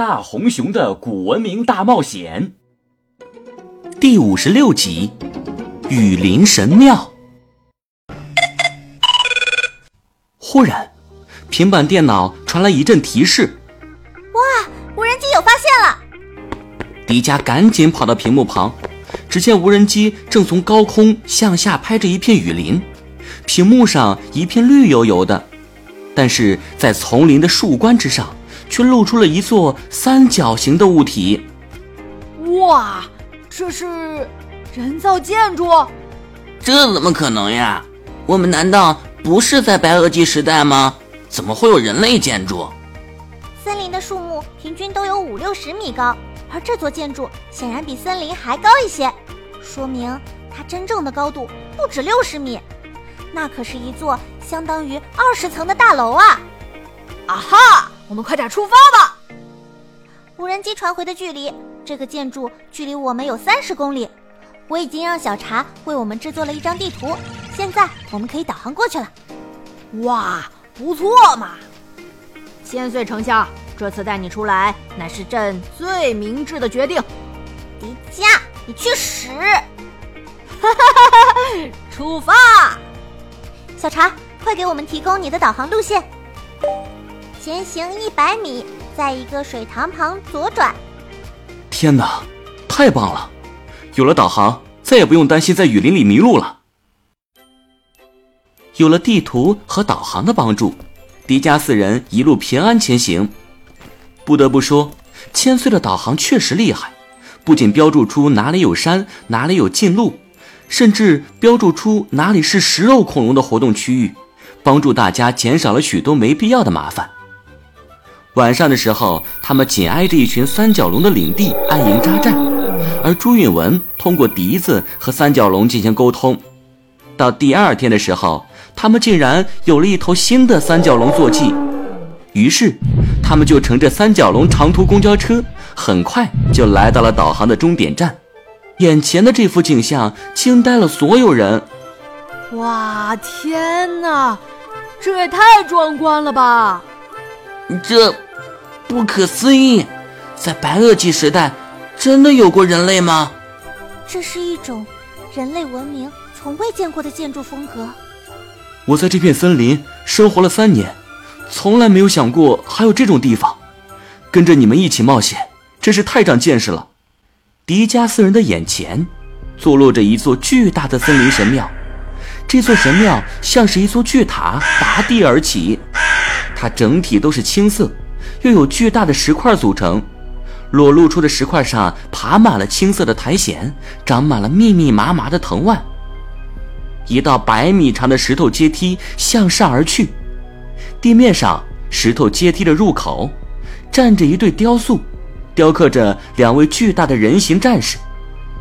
大红熊的古文明大冒险第五十六集：雨林神庙。忽然，平板电脑传来一阵提示：“哇，无人机有发现了！”迪迦赶紧跑到屏幕旁，只见无人机正从高空向下拍着一片雨林，屏幕上一片绿油油的，但是在丛林的树冠之上。却露出了一座三角形的物体。哇，这是人造建筑？这怎么可能呀？我们难道不是在白垩纪时代吗？怎么会有人类建筑？森林的树木平均都有五六十米高，而这座建筑显然比森林还高一些，说明它真正的高度不止六十米。那可是一座相当于二十层的大楼啊！啊哈！我们快点出发吧！无人机传回的距离，这个建筑距离我们有三十公里。我已经让小茶为我们制作了一张地图，现在我们可以导航过去了。哇，不错嘛！千岁丞相，这次带你出来乃是朕最明智的决定。迪迦，你去死！哈哈哈哈！出发！小茶，快给我们提供你的导航路线。前行一百米，在一个水塘旁左转。天哪，太棒了！有了导航，再也不用担心在雨林里迷路了。有了地图和导航的帮助，迪迦四人一路平安前行。不得不说，千岁的导航确实厉害，不仅标注出哪里有山，哪里有近路，甚至标注出哪里是食肉恐龙的活动区域，帮助大家减少了许多没必要的麻烦。晚上的时候，他们紧挨着一群三角龙的领地安营扎寨，而朱允文通过笛子和三角龙进行沟通。到第二天的时候，他们竟然有了一头新的三角龙坐骑，于是他们就乘着三角龙长途公交车，很快就来到了导航的终点站。眼前的这幅景象惊呆了所有人！哇，天哪，这也太壮观了吧！这不可思议，在白垩纪时代，真的有过人类吗？这是一种人类文明从未见过的建筑风格。我在这片森林生活了三年，从来没有想过还有这种地方。跟着你们一起冒险，真是太长见识了。迪迦四人的眼前，坐落着一座巨大的森林神庙。这座神庙像是一座巨塔拔地而起。它整体都是青色，又有巨大的石块组成，裸露出的石块上爬满了青色的苔藓，长满了密密麻麻的藤蔓。一道百米长的石头阶梯向上而去，地面上石头阶梯的入口站着一对雕塑，雕刻着两位巨大的人形战士，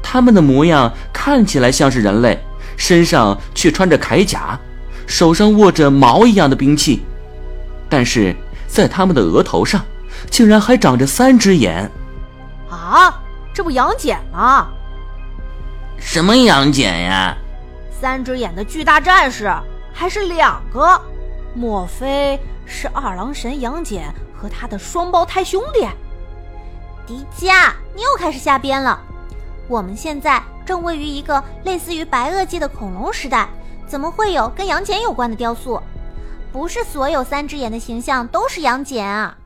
他们的模样看起来像是人类，身上却穿着铠甲，手上握着矛一样的兵器。但是在他们的额头上，竟然还长着三只眼！啊，这不杨戬吗？什么杨戬呀？三只眼的巨大战士还是两个？莫非是二郎神杨戬和他的双胞胎兄弟？迪迦，你又开始瞎编了！我们现在正位于一个类似于白垩纪的恐龙时代，怎么会有跟杨戬有关的雕塑？不是所有三只眼的形象都是杨戬啊！